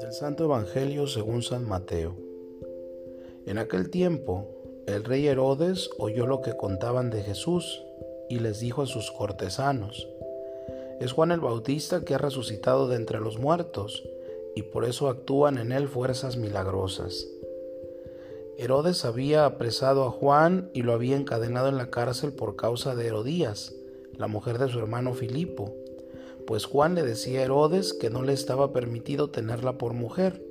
Del Santo Evangelio según San Mateo. En aquel tiempo, el rey Herodes oyó lo que contaban de Jesús y les dijo a sus cortesanos, es Juan el Bautista que ha resucitado de entre los muertos, y por eso actúan en él fuerzas milagrosas. Herodes había apresado a Juan y lo había encadenado en la cárcel por causa de Herodías, la mujer de su hermano Filipo, pues Juan le decía a Herodes que no le estaba permitido tenerla por mujer,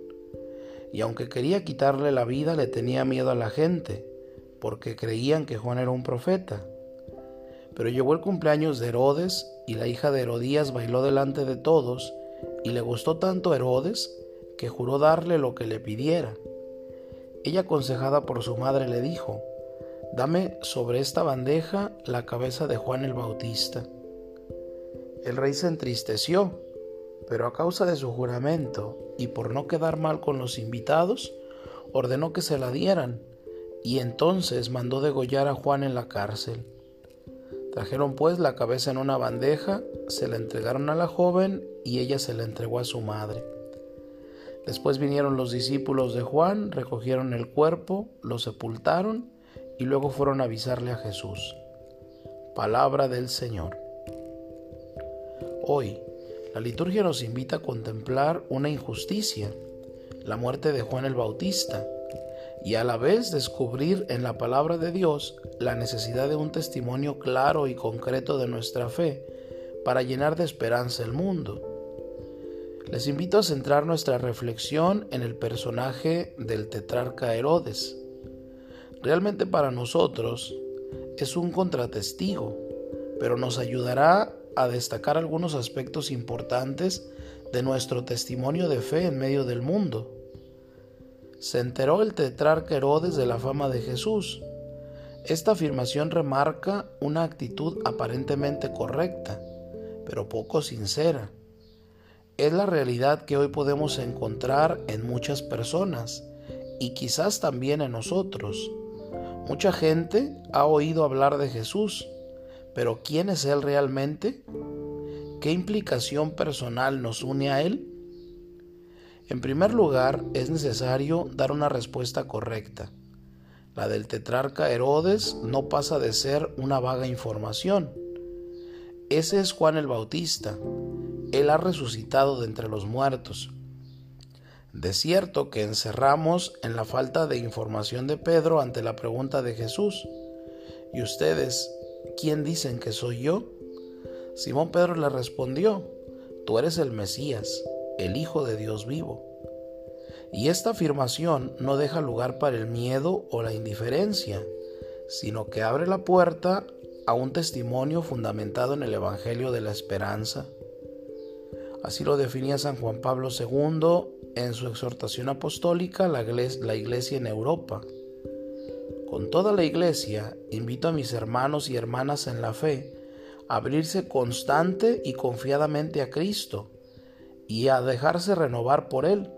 y aunque quería quitarle la vida le tenía miedo a la gente, porque creían que Juan era un profeta. Pero llegó el cumpleaños de Herodes y la hija de Herodías bailó delante de todos y le gustó tanto a Herodes que juró darle lo que le pidiera. Ella aconsejada por su madre le dijo, dame sobre esta bandeja la cabeza de Juan el Bautista. El rey se entristeció, pero a causa de su juramento y por no quedar mal con los invitados, ordenó que se la dieran y entonces mandó degollar a Juan en la cárcel. Trajeron pues la cabeza en una bandeja, se la entregaron a la joven y ella se la entregó a su madre. Después vinieron los discípulos de Juan, recogieron el cuerpo, lo sepultaron y luego fueron a avisarle a Jesús. Palabra del Señor. Hoy, la liturgia nos invita a contemplar una injusticia, la muerte de Juan el Bautista, y a la vez descubrir en la palabra de Dios la necesidad de un testimonio claro y concreto de nuestra fe para llenar de esperanza el mundo. Les invito a centrar nuestra reflexión en el personaje del tetrarca Herodes. Realmente para nosotros es un contratestigo, pero nos ayudará a destacar algunos aspectos importantes de nuestro testimonio de fe en medio del mundo se enteró el tetrarca Herodes de la fama de Jesús. Esta afirmación remarca una actitud aparentemente correcta, pero poco sincera. Es la realidad que hoy podemos encontrar en muchas personas y quizás también en nosotros. Mucha gente ha oído hablar de Jesús, pero ¿quién es Él realmente? ¿Qué implicación personal nos une a Él? En primer lugar, es necesario dar una respuesta correcta. La del tetrarca Herodes no pasa de ser una vaga información. Ese es Juan el Bautista. Él ha resucitado de entre los muertos. De cierto que encerramos en la falta de información de Pedro ante la pregunta de Jesús. ¿Y ustedes, quién dicen que soy yo? Simón Pedro le respondió, Tú eres el Mesías el Hijo de Dios vivo. Y esta afirmación no deja lugar para el miedo o la indiferencia, sino que abre la puerta a un testimonio fundamentado en el Evangelio de la Esperanza. Así lo definía San Juan Pablo II en su exhortación apostólica la iglesia en Europa. Con toda la iglesia invito a mis hermanos y hermanas en la fe a abrirse constante y confiadamente a Cristo, y a dejarse renovar por Él,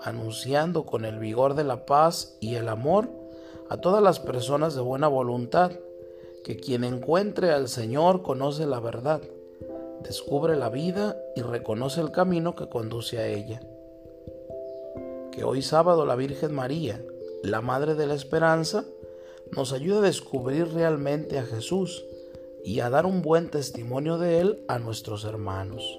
anunciando con el vigor de la paz y el amor a todas las personas de buena voluntad, que quien encuentre al Señor conoce la verdad, descubre la vida y reconoce el camino que conduce a ella. Que hoy sábado la Virgen María, la Madre de la Esperanza, nos ayude a descubrir realmente a Jesús y a dar un buen testimonio de Él a nuestros hermanos.